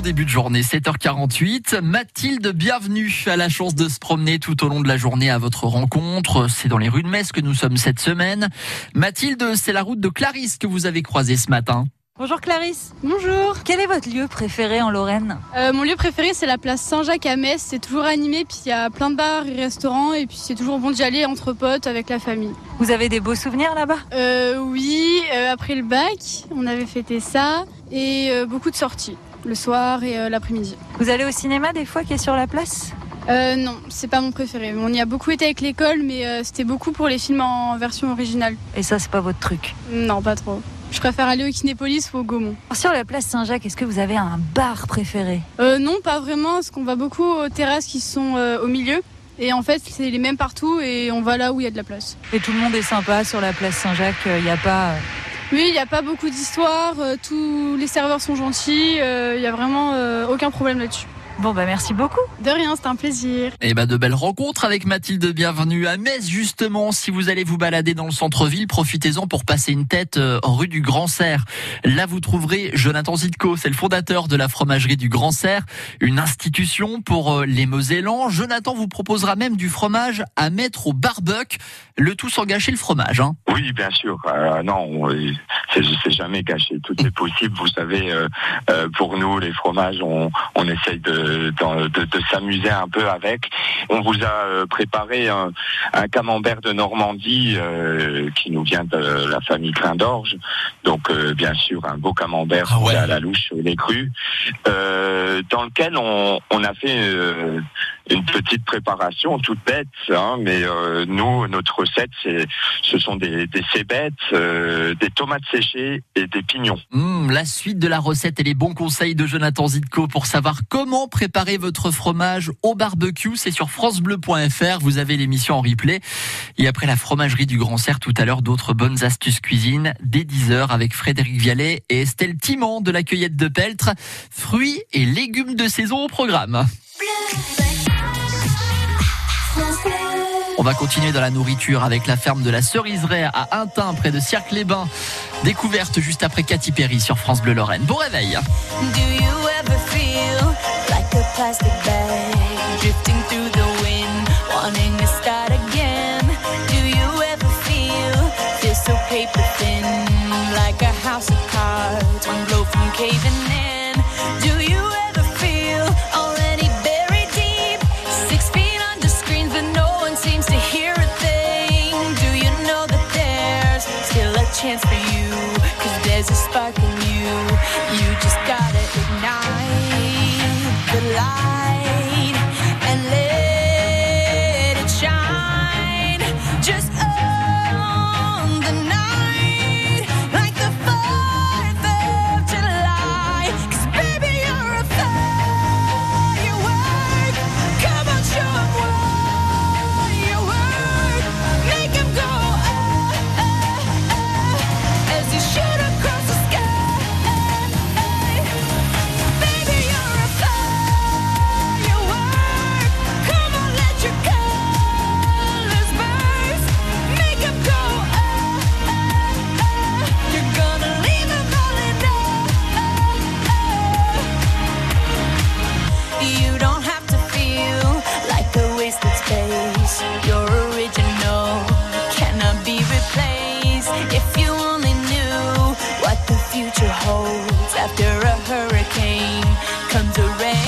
début de journée, 7h48. Mathilde, bienvenue à la chance de se promener tout au long de la journée à votre rencontre. C'est dans les rues de Metz que nous sommes cette semaine. Mathilde, c'est la route de Clarisse que vous avez croisée ce matin. Bonjour Clarisse. Bonjour. Quel est votre lieu préféré en Lorraine euh, Mon lieu préféré, c'est la place Saint-Jacques à Metz. C'est toujours animé, puis il y a plein de bars et restaurants, et puis c'est toujours bon d'y aller entre potes avec la famille. Vous avez des beaux souvenirs là-bas euh, Oui, euh, après le bac, on avait fêté ça, et euh, beaucoup de sorties, le soir et euh, l'après-midi. Vous allez au cinéma des fois qui est sur la place? Euh, non, c'est pas mon préféré. On y a beaucoup été avec l'école, mais euh, c'était beaucoup pour les films en version originale. Et ça, c'est pas votre truc? Non, pas trop. Je préfère aller au Kinépolis ou au Gaumont. Sur la place Saint-Jacques, est-ce que vous avez un bar préféré? Euh, non, pas vraiment, parce qu'on va beaucoup aux terrasses qui sont euh, au milieu. Et en fait, c'est les mêmes partout et on va là où il y a de la place. Et tout le monde est sympa sur la place Saint-Jacques, il n'y a pas... Oui, il n'y a pas beaucoup d'histoires, euh, tous les serveurs sont gentils, euh, il n'y a vraiment euh, aucun problème là-dessus. Bon bah merci beaucoup. De rien, c'était un plaisir. Et ben de belles rencontres avec Mathilde. Bienvenue à Metz justement. Si vous allez vous balader dans le centre-ville, profitez-en pour passer une tête euh, en rue du Grand Serre. Là, vous trouverez Jonathan Zitko. C'est le fondateur de la fromagerie du Grand Serre, une institution pour euh, les Mosellans. Jonathan vous proposera même du fromage à mettre au barbecue, le tout sans gâcher le fromage. Hein. Oui, bien sûr. Euh, non, on- c'est jamais gâché. Tout est possible. Vous savez, euh, euh, pour nous, les fromages, on, on essaye de, de, de- de s'amuser un peu avec. On vous a euh, préparé un, un camembert de Normandie euh, qui nous vient de la famille Clin d'Orge. Donc, euh, bien sûr, un beau camembert Ah ouais. à la louche les crus, dans lequel on, on a fait une petite préparation toute bête, hein, mais euh, nous, notre recette, c'est ce sont des, des cébettes, euh, des tomates séchées et des pignons. Hum, la suite de la recette et les bons conseils de Jonathan Zitko pour savoir comment préparer votre fromage au barbecue, c'est sur francebleu.fr. Vous avez l'émission en replay. Et après la fromagerie du Grand Serre tout à l'heure, d'autres bonnes astuces cuisine dès 10h avec Frédéric Vialet et Estelle Timan de la cueillette de Peltre. Fruits et légumes de saison au programme. On va continuer dans la nourriture avec la ferme de la Ceriseraie à Intin, près de Cirque-les-Bains. Découverte juste après Katy Perry sur France Bleu Lorraine. Bon réveil. Do you ever feel like a plastic bag drifting through the wind, wanting to start again? Do you ever feel feel so paper thin, like a house of cards, one blow from caving in? Do you ever feel already buried deep, six feet under screens, but no one seems to hear a thing? Do you know that there's still a chance for you? There's a spark in you. You just gotta ignite the light after a